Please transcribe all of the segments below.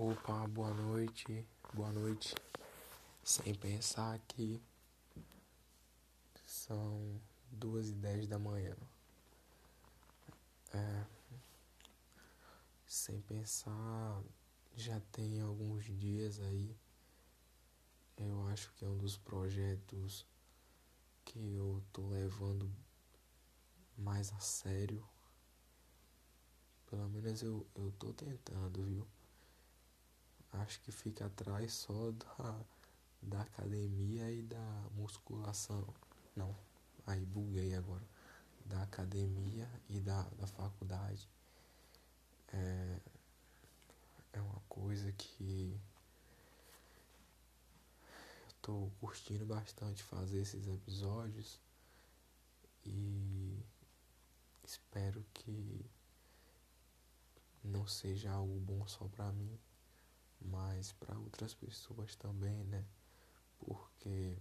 Opa, boa noite, boa noite. Sem pensar que são duas e dez da manhã. É, sem pensar, já tem alguns dias aí. Eu acho que é um dos projetos que eu tô levando mais a sério. Pelo menos eu, eu tô tentando, viu? Acho que fica atrás só da, da academia e da musculação. Não, aí buguei agora. Da academia e da, da faculdade. É, é uma coisa que eu tô curtindo bastante fazer esses episódios e espero que não seja algo bom só pra mim mas para outras pessoas também, né? Porque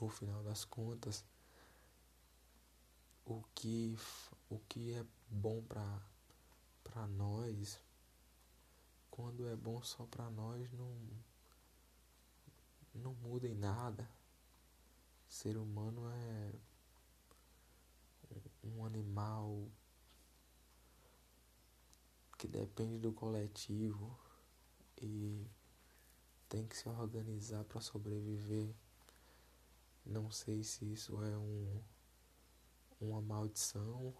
no final das contas, o que, o que é bom para nós, quando é bom só para nós, não não muda em nada. ser humano é um animal que depende do coletivo e tem que se organizar para sobreviver. Não sei se isso é um, uma maldição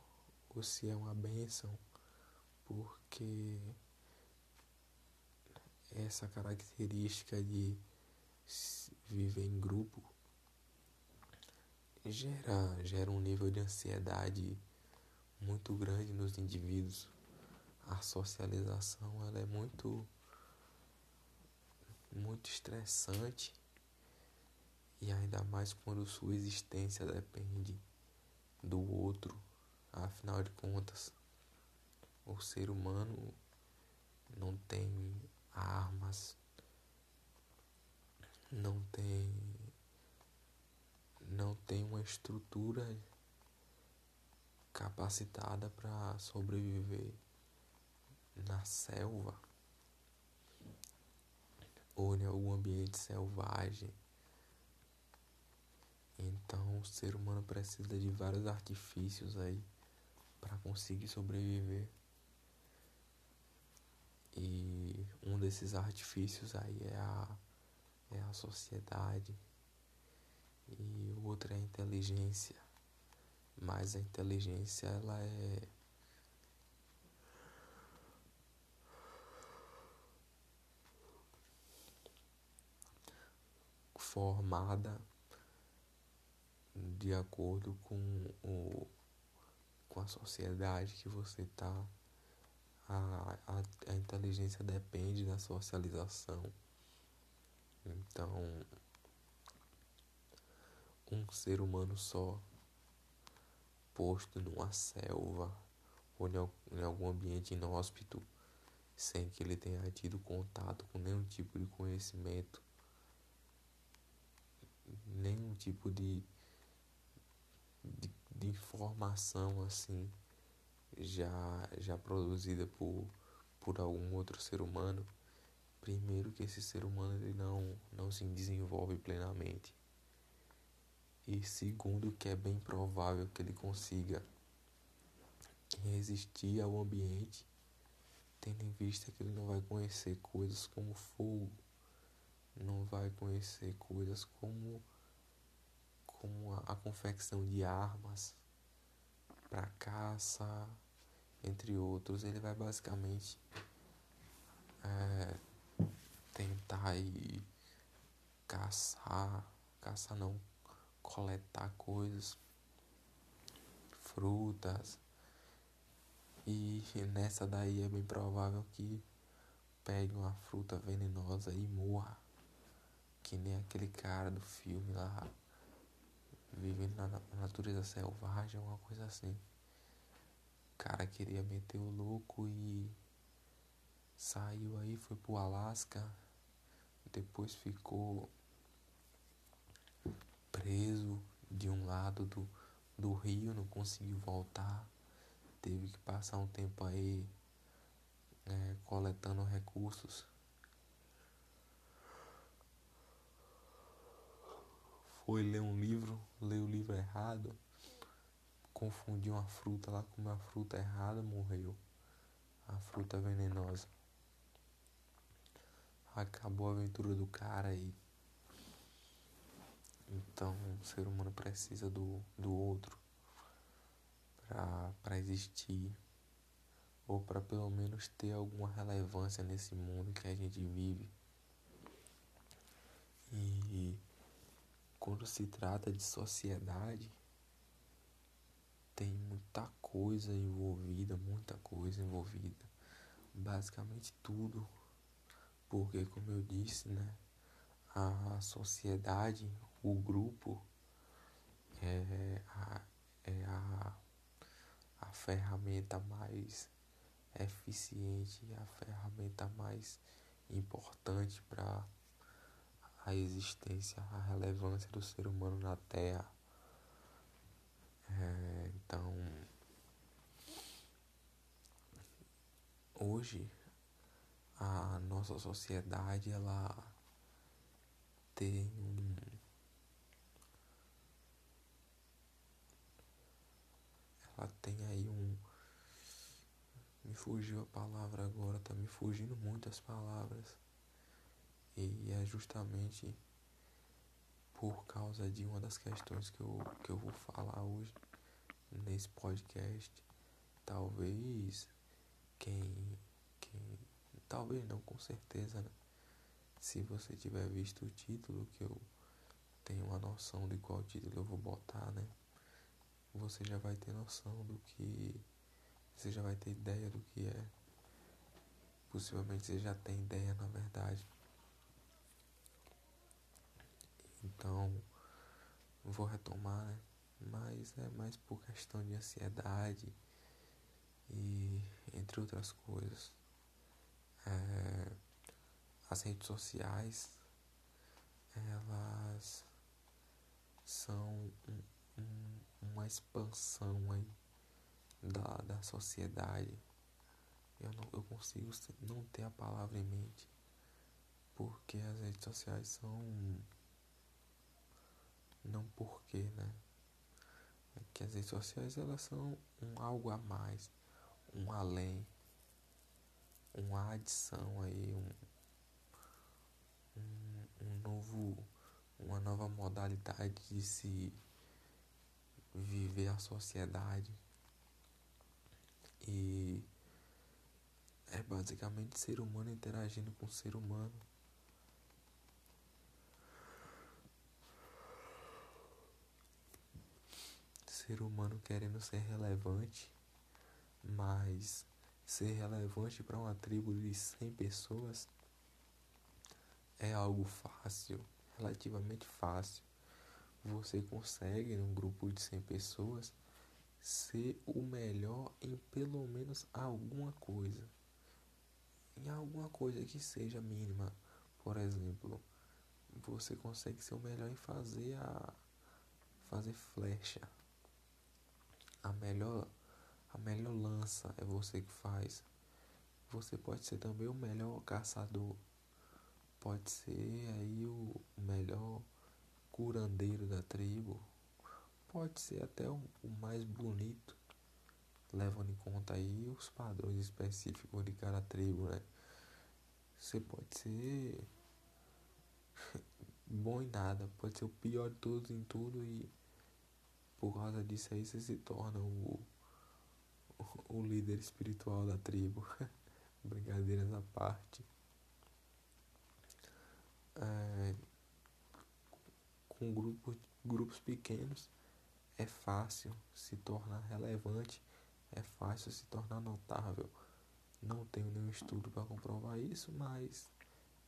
ou se é uma bênção, porque essa característica de viver em grupo gera, gera um nível de ansiedade muito grande nos indivíduos. A socialização ela é muito muito estressante e ainda mais quando sua existência depende do outro. Afinal de contas, o ser humano não tem armas, não tem não tem uma estrutura capacitada para sobreviver na selva ou em algum ambiente selvagem. Então o ser humano precisa de vários artifícios aí para conseguir sobreviver. E um desses artifícios aí é a, é a sociedade e o outro é a inteligência. Mas a inteligência ela é formada de acordo com o com a sociedade que você está a, a, a inteligência depende da socialização. Então um ser humano só posto numa selva ou em algum ambiente inóspito sem que ele tenha tido contato com nenhum tipo de conhecimento nenhum tipo de, de, de informação assim já, já produzida por, por algum outro ser humano, primeiro que esse ser humano ele não, não se desenvolve plenamente. E segundo que é bem provável que ele consiga resistir ao ambiente, tendo em vista que ele não vai conhecer coisas como fogo, não vai conhecer coisas como como a, a confecção de armas para caça, entre outros, ele vai basicamente é, tentar ir caçar, caçar não, coletar coisas, frutas, e nessa daí é bem provável que pegue uma fruta venenosa e morra. Que nem aquele cara do filme lá, vivendo na natureza selvagem, uma coisa assim. O cara queria meter o louco e saiu aí, foi pro Alasca, depois ficou preso de um lado do, do rio, não conseguiu voltar, teve que passar um tempo aí é, coletando recursos. Foi ler um livro, leu o livro errado, confundiu uma fruta lá, comeu a fruta errada, morreu. A fruta venenosa. Acabou a aventura do cara aí. Então, o ser humano precisa do, do outro para existir ou para pelo menos ter alguma relevância nesse mundo que a gente vive. E quando se trata de sociedade, tem muita coisa envolvida, muita coisa envolvida. Basicamente tudo. Porque como eu disse, né, a sociedade, o grupo é a, é a, a ferramenta mais eficiente, a ferramenta mais importante para a existência, a relevância do ser humano na Terra. É, então, hoje a nossa sociedade ela tem um ela tem aí um me fugiu a palavra agora, tá me fugindo muitas palavras. E é justamente por causa de uma das questões que eu, que eu vou falar hoje nesse podcast. Talvez quem, quem talvez não com certeza, né? Se você tiver visto o título, que eu tenho uma noção de qual título eu vou botar, né? Você já vai ter noção do que você já vai ter ideia do que é. Possivelmente você já tem ideia, na verdade. Então, vou retomar, né? Mas é mais por questão de ansiedade e entre outras coisas. É, as redes sociais, elas são um, um, uma expansão aí da, da sociedade. Eu não eu consigo não ter a palavra em mente. Porque as redes sociais são. Não porque, né? É que as redes sociais elas são um algo a mais, um além, uma adição aí, um, um, um novo, uma nova modalidade de se viver a sociedade. E é basicamente ser humano interagindo com ser humano. Ser humano querendo ser relevante, mas ser relevante para uma tribo de 100 pessoas é algo fácil, relativamente fácil. Você consegue, num grupo de 100 pessoas, ser o melhor em pelo menos alguma coisa. Em alguma coisa que seja mínima. Por exemplo, você consegue ser o melhor em fazer a fazer flecha. A melhor a melhor lança é você que faz. Você pode ser também o melhor caçador. Pode ser aí o melhor curandeiro da tribo pode ser até o, o mais bonito, levando em conta aí os padrões específicos de cada tribo, né? Você pode ser bom em nada, pode ser o pior de todos em tudo e por causa disso aí você se torna o, o líder espiritual da tribo. Brincadeiras à parte. É, com grupos, grupos pequenos é fácil se tornar relevante, é fácil se tornar notável. Não tenho nenhum estudo para comprovar isso, mas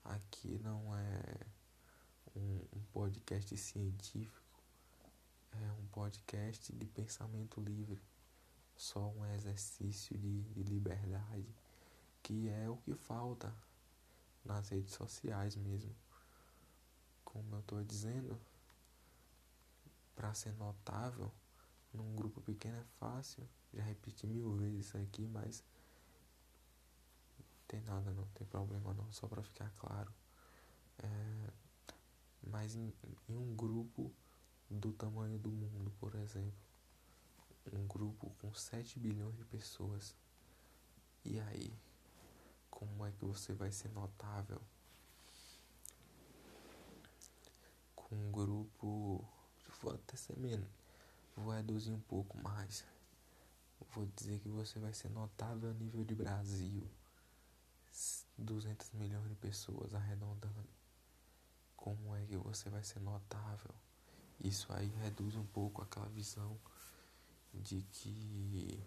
aqui não é um, um podcast científico, é um podcast de pensamento livre, só um exercício de, de liberdade, que é o que falta nas redes sociais mesmo. Como eu estou dizendo, para ser notável num grupo pequeno é fácil. Já repeti mil vezes isso aqui, mas Tem nada não, tem problema não, só para ficar claro. É, mas em, em um grupo do tamanho do mundo, por exemplo, um grupo com 7 bilhões de pessoas, e aí, como é que você vai ser notável? Com um grupo, vou até ser menos, vou reduzir um pouco mais. Vou dizer que você vai ser notável a nível de Brasil. 200 milhões de pessoas arredondando. Como é que você vai ser notável? Isso aí reduz um pouco aquela visão de que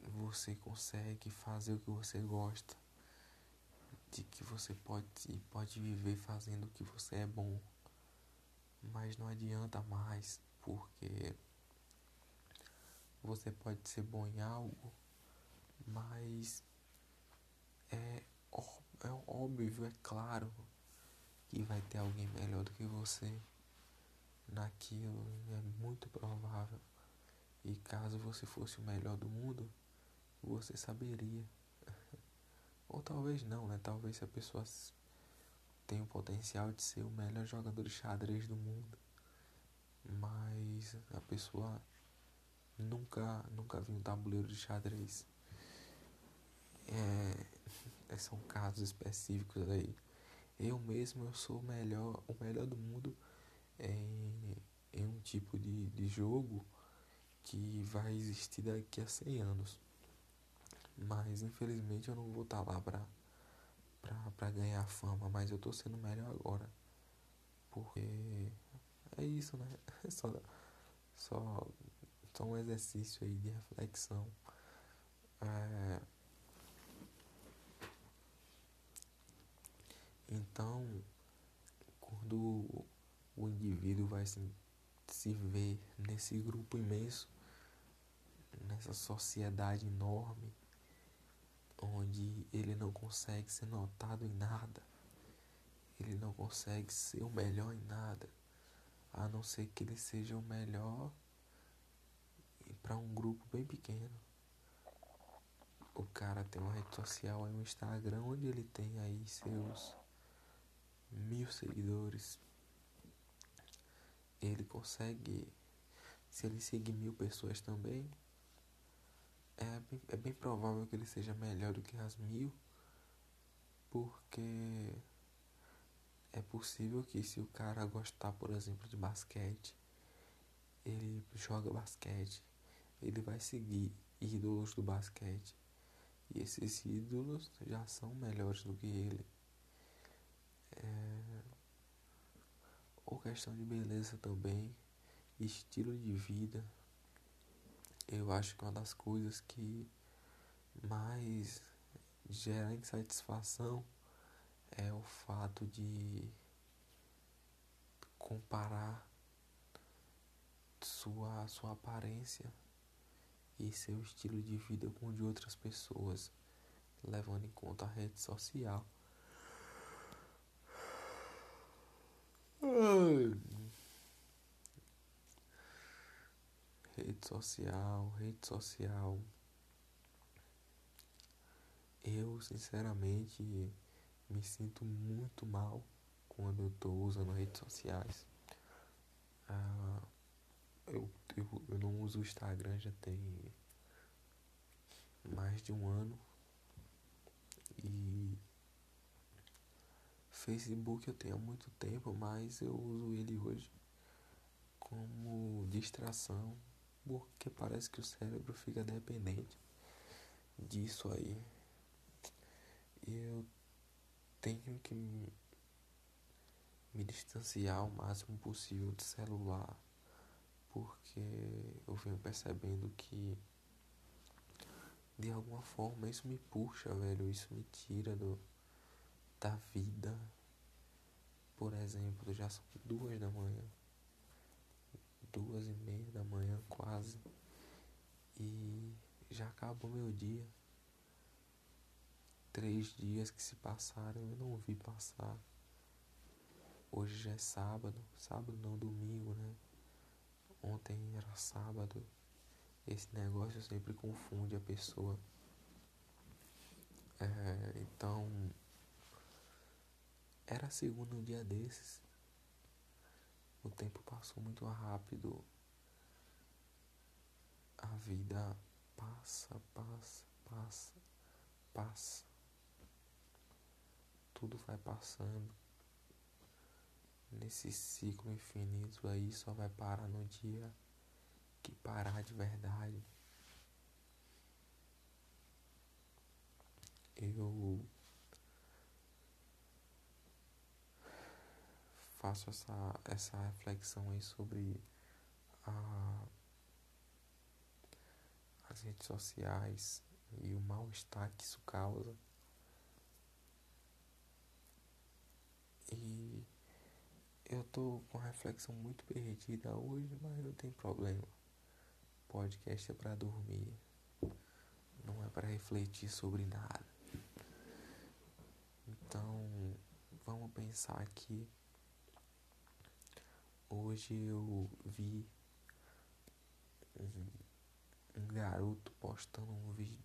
você consegue fazer o que você gosta, de que você pode, pode viver fazendo o que você é bom, mas não adianta mais, porque você pode ser bom em algo, mas é, é óbvio, é claro que vai ter alguém melhor do que você naquilo, é muito provável. E caso você fosse o melhor do mundo, você saberia. Ou talvez não, né? Talvez se a pessoa tem o potencial de ser o melhor jogador de xadrez do mundo, mas a pessoa nunca, nunca viu um tabuleiro de xadrez. É, são casos específicos aí. Eu mesmo eu sou o melhor, o melhor do mundo em, em um tipo de, de jogo que vai existir daqui a 100 anos. Mas infelizmente eu não vou estar tá lá pra ganhar fama, mas eu tô sendo melhor agora. Porque é isso, né? Só, só, só um exercício aí de reflexão. É... Então, quando o indivíduo vai se, se ver nesse grupo imenso, nessa sociedade enorme, onde ele não consegue ser notado em nada, ele não consegue ser o melhor em nada, a não ser que ele seja o melhor para um grupo bem pequeno. O cara tem uma rede social aí, um Instagram, onde ele tem aí seus mil seguidores. Ele consegue, se ele seguir mil pessoas também, é bem, é bem provável que ele seja melhor do que as mil, porque é possível que se o cara gostar, por exemplo, de basquete, ele joga basquete, ele vai seguir ídolos do basquete. E esses ídolos já são melhores do que ele. É... Ou questão de beleza também, estilo de vida eu acho que uma das coisas que mais gera insatisfação é o fato de comparar sua, sua aparência e seu estilo de vida com o de outras pessoas, levando em conta a rede social. Rede social, rede social. Eu, sinceramente, me sinto muito mal quando eu estou usando redes sociais. Ah, eu, eu, eu não uso o Instagram já tem mais de um ano. E Facebook eu tenho há muito tempo, mas eu uso ele hoje como distração porque parece que o cérebro fica dependente disso aí. Eu tenho que me, me distanciar o máximo possível do celular, porque eu venho percebendo que de alguma forma isso me puxa, velho, isso me tira do da vida. Por exemplo, já são duas da manhã duas e meia da manhã quase e já acabou meu dia. Três dias que se passaram eu não vi passar. Hoje já é sábado, sábado não domingo, né? Ontem era sábado. Esse negócio sempre confunde a pessoa. Então, era segundo um dia desses. O tempo passou muito rápido. A vida passa, passa, passa, passa. Tudo vai passando. Nesse ciclo infinito aí só vai parar no dia que parar de verdade. Eu faço essa, essa reflexão aí sobre a, as redes sociais e o mal-estar que isso causa. E eu tô com a reflexão muito perdida hoje, mas não tem problema. Podcast é para dormir, não é para refletir sobre nada. Então, vamos pensar aqui Hoje eu vi um, garoto postando um vídeo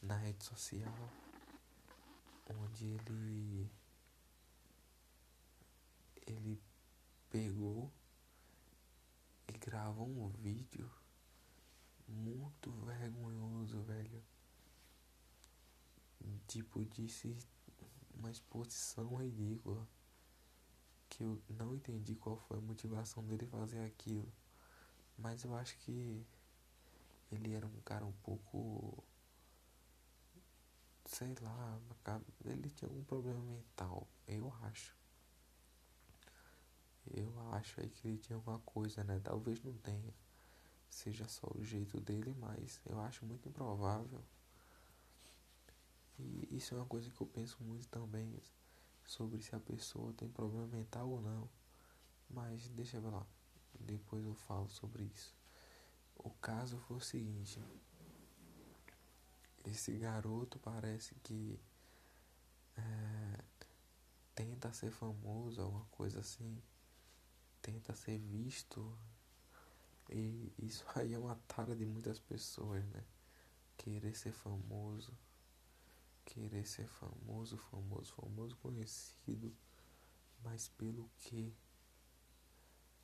na rede social onde ele ele pegou e gravou um vídeo muito vergonhoso, velho. Tipo, disse uma exposição ridícula que eu não entendi qual foi a motivação dele fazer aquilo. Mas eu acho que ele era um cara um pouco. Sei lá, ele tinha algum problema mental, eu acho. Eu acho aí que ele tinha alguma coisa, né? Talvez não tenha. Seja só o jeito dele, mas eu acho muito improvável. E isso é uma coisa que eu penso muito também sobre se a pessoa tem problema mental ou não. Mas deixa eu lá, depois eu falo sobre isso. O caso foi o seguinte: esse garoto parece que é, tenta ser famoso, alguma coisa assim, tenta ser visto. E isso aí é uma tara de muitas pessoas, né? Querer ser famoso querer ser famoso, famoso, famoso, conhecido, mas pelo que?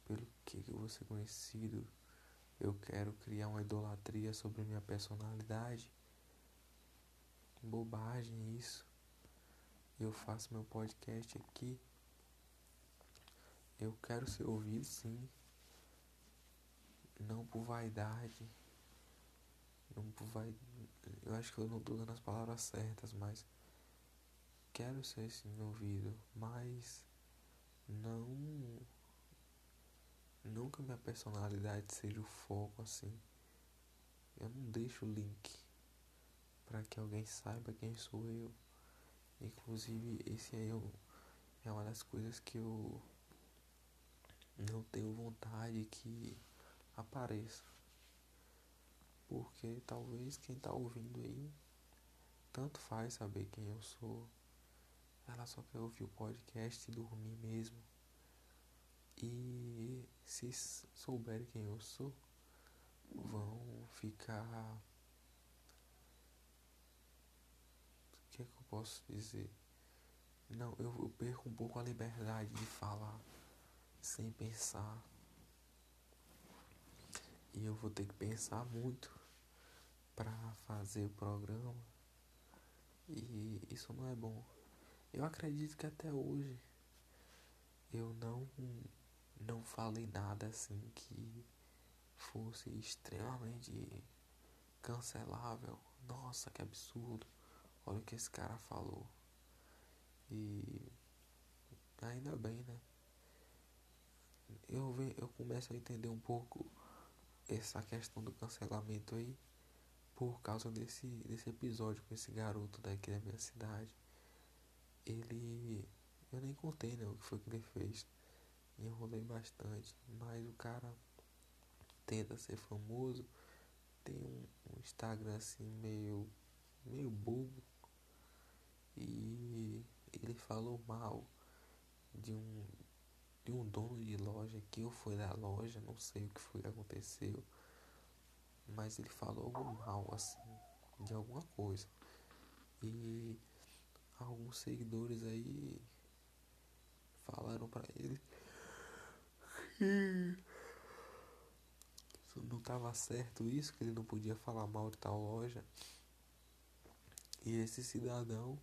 Pelo que eu vou ser conhecido? Eu quero criar uma idolatria sobre minha personalidade. Bobagem isso. Eu faço meu podcast aqui. Eu quero ser ouvido sim. Não por vaidade. Não vaidade eu acho que eu não estou dando as palavras certas, mas quero ser sim ouvido, mas não nunca minha personalidade seja o foco assim. Eu não deixo o link para que alguém saiba quem sou eu. Inclusive esse aí é, é uma das coisas que eu não tenho vontade que apareça. Porque talvez quem tá ouvindo aí, tanto faz saber quem eu sou. Ela só quer ouvir o podcast e dormir mesmo. E se souberem quem eu sou, vão ficar. O que é que eu posso dizer? Não, eu perco um pouco a liberdade de falar sem pensar. E eu vou ter que pensar muito para fazer o programa e isso não é bom. Eu acredito que até hoje eu não não falei nada assim que fosse extremamente cancelável. Nossa, que absurdo. Olha o que esse cara falou. E ainda bem, né? Eu, ve, eu começo a entender um pouco essa questão do cancelamento aí por causa desse, desse episódio com esse garoto daqui da minha cidade. Ele. Eu nem contei né, o que foi que ele fez. Enrolei bastante. Mas o cara tenta ser famoso. Tem um, um Instagram assim meio. meio bobo. E ele falou mal de um de um dono de loja que eu fui da loja, não sei o que foi que aconteceu mas ele falou mal, assim, de alguma coisa. E alguns seguidores aí falaram para ele que não estava certo isso, que ele não podia falar mal de tal loja. E esse cidadão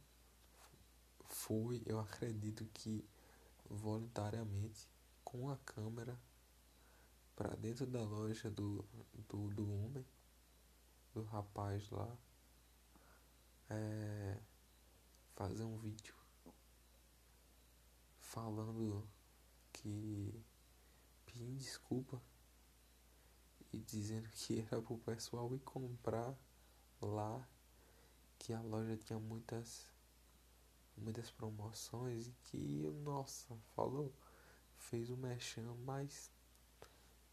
foi, eu acredito que voluntariamente, com a câmera para dentro da loja do, do, do homem, do rapaz lá, é, fazer um vídeo falando que pedindo desculpa e dizendo que era pro pessoal ir comprar lá, que a loja tinha muitas muitas promoções e que, nossa, falou, fez o mexão mais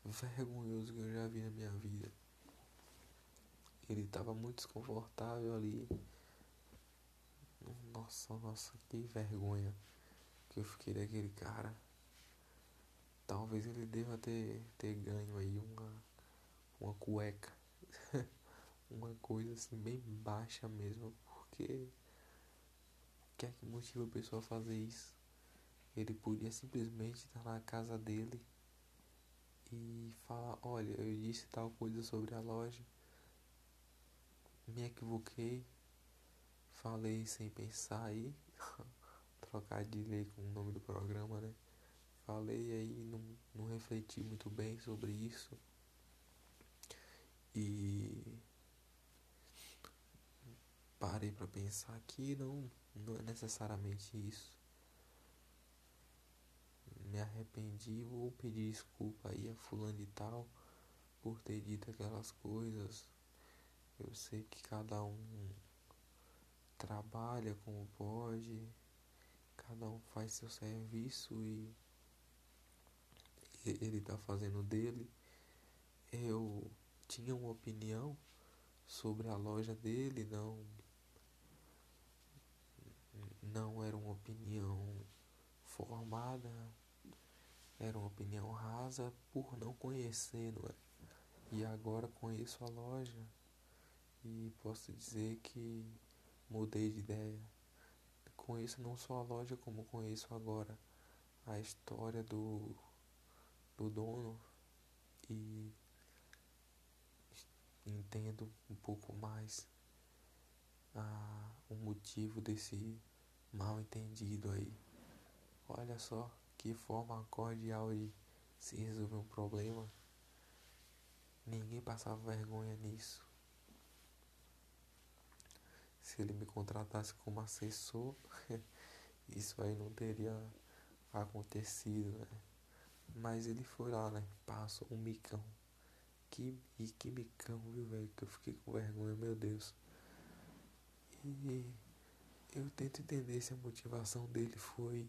vergonhoso que eu já vi na minha vida. Ele tava muito desconfortável ali. Nossa, nossa, que vergonha que eu fiquei daquele cara. Talvez ele deva ter, ter ganho aí uma, uma cueca. uma coisa assim bem baixa mesmo, porque que é que motiva a pessoa a fazer isso? Ele podia simplesmente estar na casa dele e falar, olha, eu disse tal coisa sobre a loja, me equivoquei, falei sem pensar aí, trocar de lei com o nome do programa, né? Falei aí, não, não refleti muito bem sobre isso. E parei para pensar que não, não é necessariamente isso. Me arrependi, vou pedir desculpa aí a fulano e tal por ter dito aquelas coisas. Eu sei que cada um trabalha como pode, cada um faz seu serviço e ele está fazendo dele. Eu tinha uma opinião sobre a loja dele, não não era uma opinião formada, era uma opinião rasa por não conhecer, não é? E agora conheço a loja e posso dizer que mudei de ideia. Conheço não só a loja, como conheço agora a história do, do dono e entendo um pouco mais a, o motivo desse mal entendido aí. Olha só que forma cordial de se resolver um problema. Ninguém passava vergonha nisso. Se ele me contratasse como assessor, isso aí não teria acontecido, né? Mas ele foi lá, né? Passou um micão. Que, e que micão, viu, velho? Que eu fiquei com vergonha, meu Deus. E eu tento entender se a motivação dele foi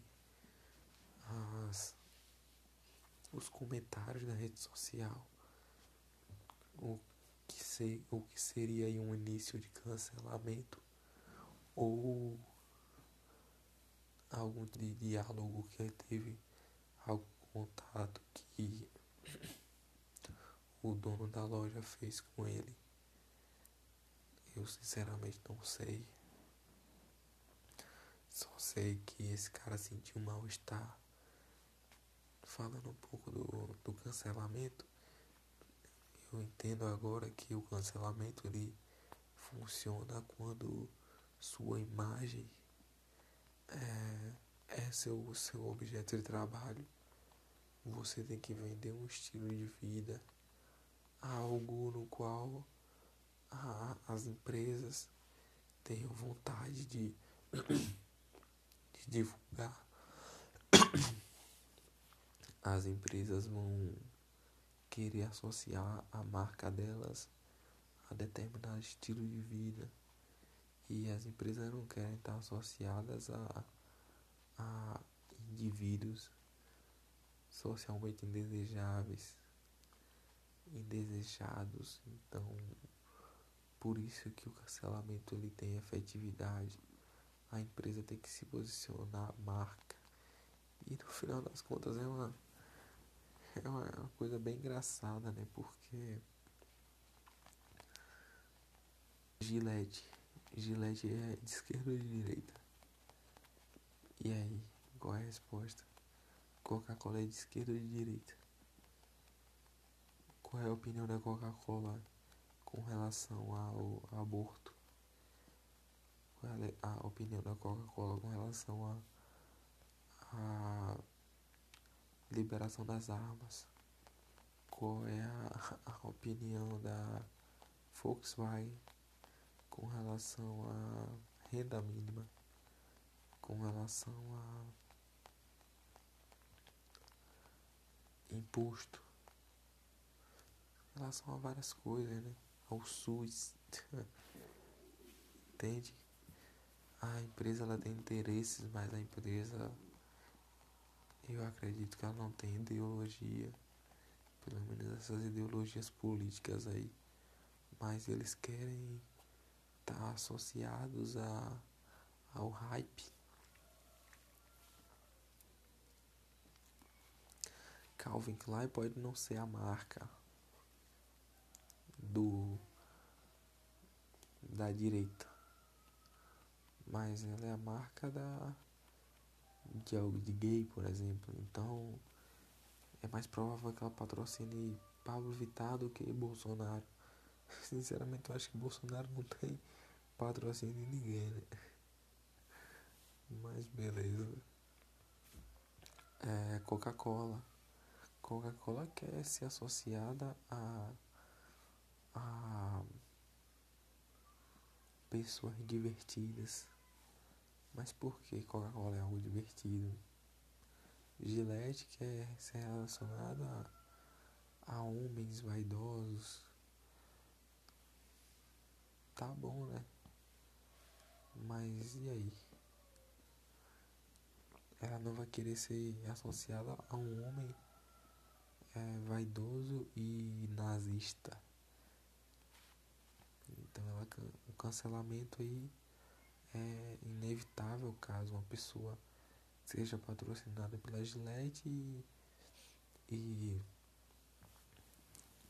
as, os comentários na rede social, o que, ser, o que seria um início de cancelamento, ou algum de diálogo que ele teve, algum contato que o dono da loja fez com ele. Eu sinceramente não sei. Só sei que esse cara sentiu mal-estar. Falando um pouco do, do cancelamento, eu entendo agora que o cancelamento ele funciona quando sua imagem é, é seu, seu objeto de trabalho. Você tem que vender um estilo de vida, algo no qual a, as empresas tenham vontade de divulgar, as empresas vão querer associar a marca delas a determinado estilo de vida e as empresas não querem estar associadas a, a indivíduos socialmente indesejáveis, indesejados. Então, por isso que o cancelamento ele tem efetividade a empresa tem que se posicionar, marca. E no final das contas é uma, é uma, é uma coisa bem engraçada, né? Porque Gillette, Gillette é de esquerda ou de direita? E aí, qual é a resposta? Coca-Cola é de esquerda ou de direita? Qual é a opinião da Coca-Cola com relação ao aborto? Qual é a opinião da Coca-Cola com relação à liberação das armas? Qual é a, a opinião da Volkswagen com relação à renda mínima? Com relação a imposto? Em relação a várias coisas, né? Ao SUS. Entende? a empresa ela tem interesses, mas a empresa eu acredito que ela não tem ideologia, pelo menos essas ideologias políticas aí, mas eles querem estar tá associados a, ao hype. Calvin Klein pode não ser a marca do da direita mas ela é a marca da de algo de gay, por exemplo. Então é mais provável que ela patrocine Pablo Vittar do que Bolsonaro. Sinceramente, eu acho que Bolsonaro não tem patrocínio de ninguém, né? Mas beleza. É, Coca-Cola. Coca-Cola quer ser associada a, a pessoas divertidas. Mas por que Coca-Cola é algo divertido? Gillette quer ser relacionado a, a homens vaidosos. Tá bom, né? Mas e aí? Ela não vai querer ser associada a um homem é, vaidoso e nazista. Então ela, o cancelamento aí é inevitável caso uma pessoa seja patrocinada pela Gillette e, e,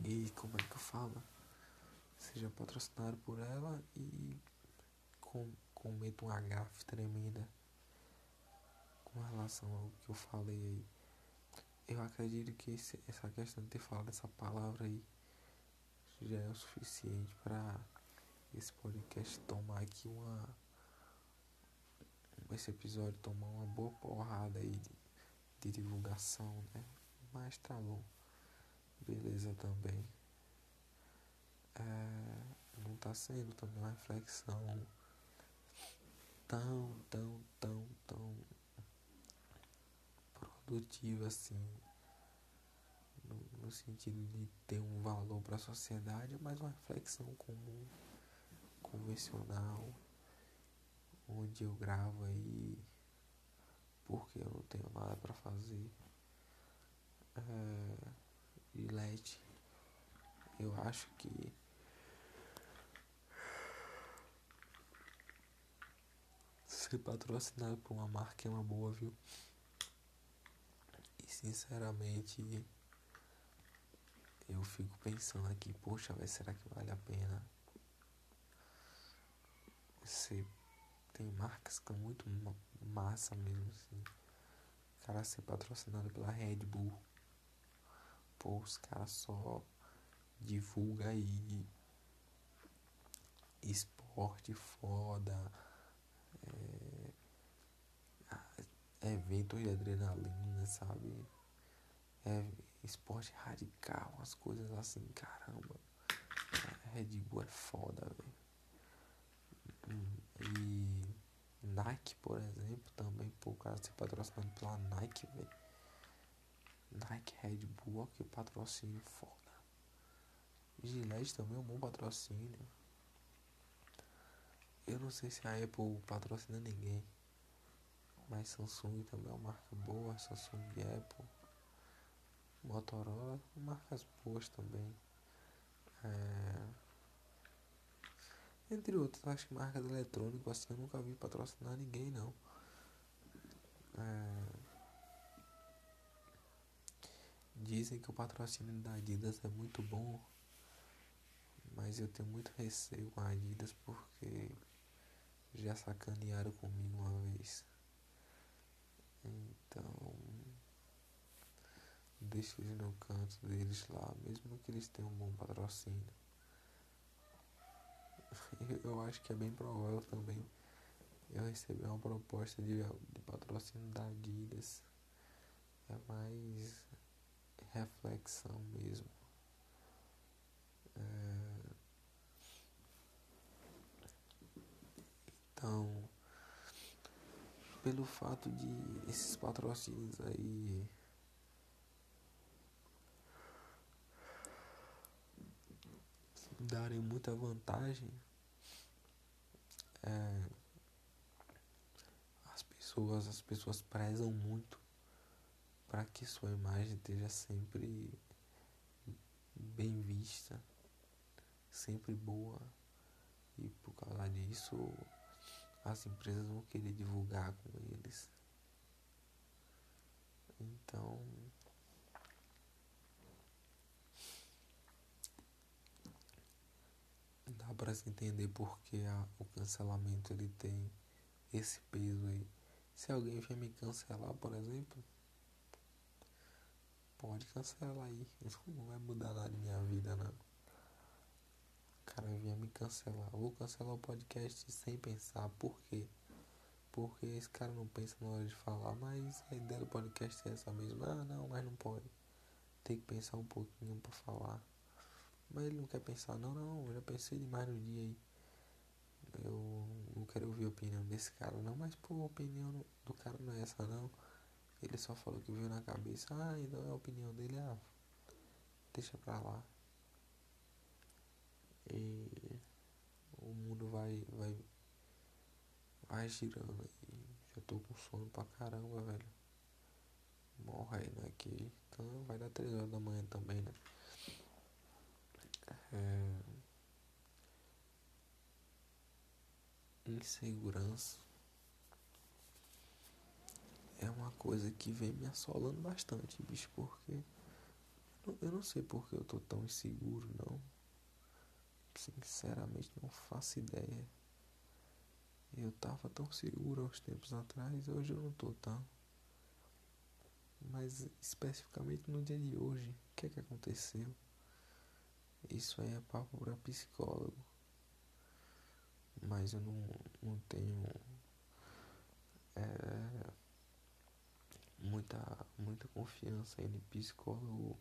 e como é que eu falo? Seja patrocinado por ela e com, cometa um agafe tremenda com relação ao que eu falei aí. Eu acredito que esse, essa questão de ter falado essa palavra aí já é o suficiente para esse podcast tomar aqui uma esse episódio tomar uma boa porrada aí de, de divulgação, né? Mas tá bom. Beleza também. É, não tá sendo também uma reflexão tão, tão, tão, tão produtiva assim. No, no sentido de ter um valor para a sociedade, mas uma reflexão comum, convencional onde eu gravo aí porque eu não tenho nada para fazer. É, Gillette, eu acho que ser patrocinado por uma marca é uma boa, viu? E sinceramente eu fico pensando aqui, poxa, será que vale a pena ser tem marcas que são muito massa mesmo, assim. O cara ser patrocinado pela Red Bull. Pô, os caras só divulga aí esporte foda, é, eventos de adrenalina, sabe? É esporte radical, umas coisas assim, caramba. Red Bull é foda, velho. E Nike, por exemplo, também, pô, o cara ser patrocinado pela Nike, velho. Nike Red Bull, ó, que patrocínio foda. Gillette também é um bom patrocínio. Eu não sei se a Apple patrocina ninguém. Mas Samsung também é uma marca boa, Samsung e Apple. Motorola, marcas boas também. É... Entre outros, acho que marcas eletrônicas assim eu nunca vi patrocinar ninguém não. É... Dizem que o patrocínio da Adidas é muito bom, mas eu tenho muito receio com a Adidas porque já sacanearam comigo uma vez. Então, deixa eles no canto deles lá, mesmo que eles tenham um bom patrocínio. Eu acho que é bem provável também eu receber uma proposta de, de patrocínio da Adidas. É mais reflexão mesmo. É... Então, pelo fato de esses patrocínios aí darem muita vantagem, é, as pessoas as pessoas prezam muito para que sua imagem esteja sempre bem vista, sempre boa. E por causa disso, as empresas vão querer divulgar com eles. Então, dá para se entender porque a, o cancelamento ele tem esse peso aí. Se alguém vier me cancelar, por exemplo, pode cancelar aí. Não vai mudar nada em minha vida, não. O cara vinha me cancelar. vou cancelar o podcast sem pensar. Por quê? Porque esse cara não pensa na hora de falar. Mas a ideia do podcast é essa mesmo. Ah, não, mas não pode. Tem que pensar um pouquinho pra falar. Mas ele não quer pensar. Não, não. Eu já pensei demais no dia aí. Eu não quero ouvir a opinião desse cara, não. Mas, pô, a opinião do cara não é essa, não. Ele só falou que veio na cabeça. Ah, então é a opinião dele. Ah, deixa pra lá. E o mundo vai, vai, vai girando aí. Já tô com sono pra caramba, velho. Morrendo aqui. Então vai dar 3 horas da manhã também, né? É... Insegurança é uma coisa que vem me assolando bastante, bicho, porque eu não sei porque eu tô tão inseguro, não. Sinceramente, não faço ideia. Eu tava tão seguro há uns tempos atrás, hoje eu não tô tão. Mas especificamente no dia de hoje, o que é que aconteceu? Isso aí é papo para psicólogo. Mas eu não, não tenho. É, muita, muita confiança em psicólogo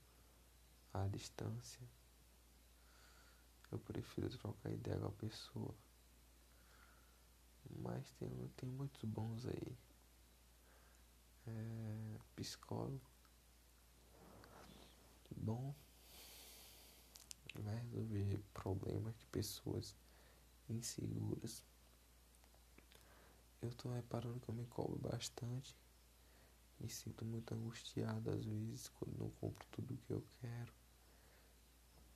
à distância. Eu prefiro trocar ideia com a pessoa. Mas tem, tem muitos bons aí. É, psicólogo. Bom. Vai resolver problemas de pessoas inseguras. Eu tô reparando que eu me cobro bastante me sinto muito angustiado às vezes quando não compro tudo o que eu quero.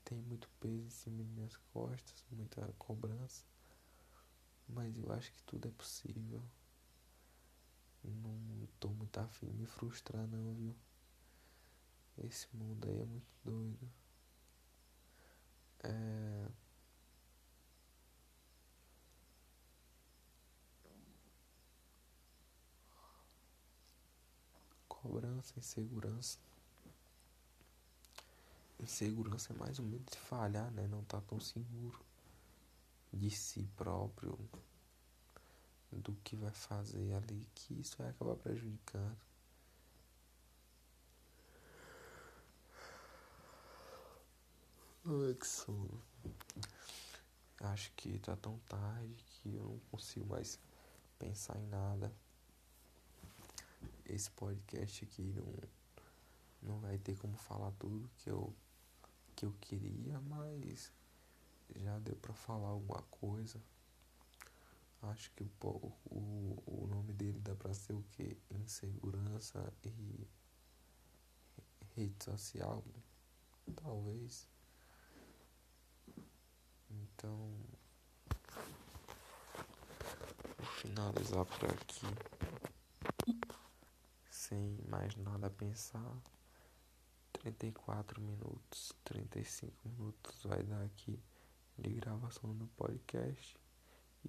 Tem muito peso em cima de minhas costas, muita cobrança. Mas eu acho que tudo é possível. Não tô muito afim de me frustrar não, viu? Esse mundo aí é muito doido. É... cobrança, insegurança. Insegurança é mais um medo de falhar, né? Não tá tão seguro de si próprio, do que vai fazer ali, que isso vai acabar prejudicando. Sono. Acho que tá tão tarde que eu não consigo mais pensar em nada esse podcast aqui não, não vai ter como falar tudo que eu, que eu queria, mas já deu para falar alguma coisa. Acho que o, o, o nome dele dá pra ser o que? Insegurança e rede social, talvez. Então, vou finalizar por aqui sem mais nada a pensar. 34 minutos, 35 minutos vai dar aqui de gravação do podcast.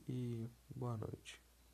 E boa noite.